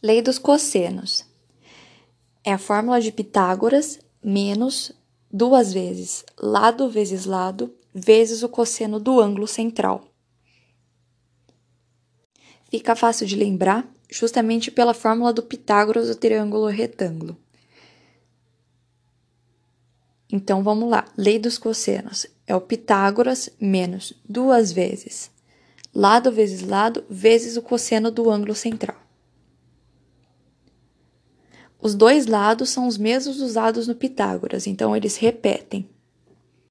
Lei dos cossenos. É a fórmula de Pitágoras menos duas vezes lado vezes lado vezes o cosseno do ângulo central. Fica fácil de lembrar justamente pela fórmula do Pitágoras do triângulo retângulo. Então vamos lá, lei dos cossenos é o Pitágoras menos duas vezes lado vezes lado vezes o cosseno do ângulo central. Os dois lados são os mesmos usados no Pitágoras, então eles repetem.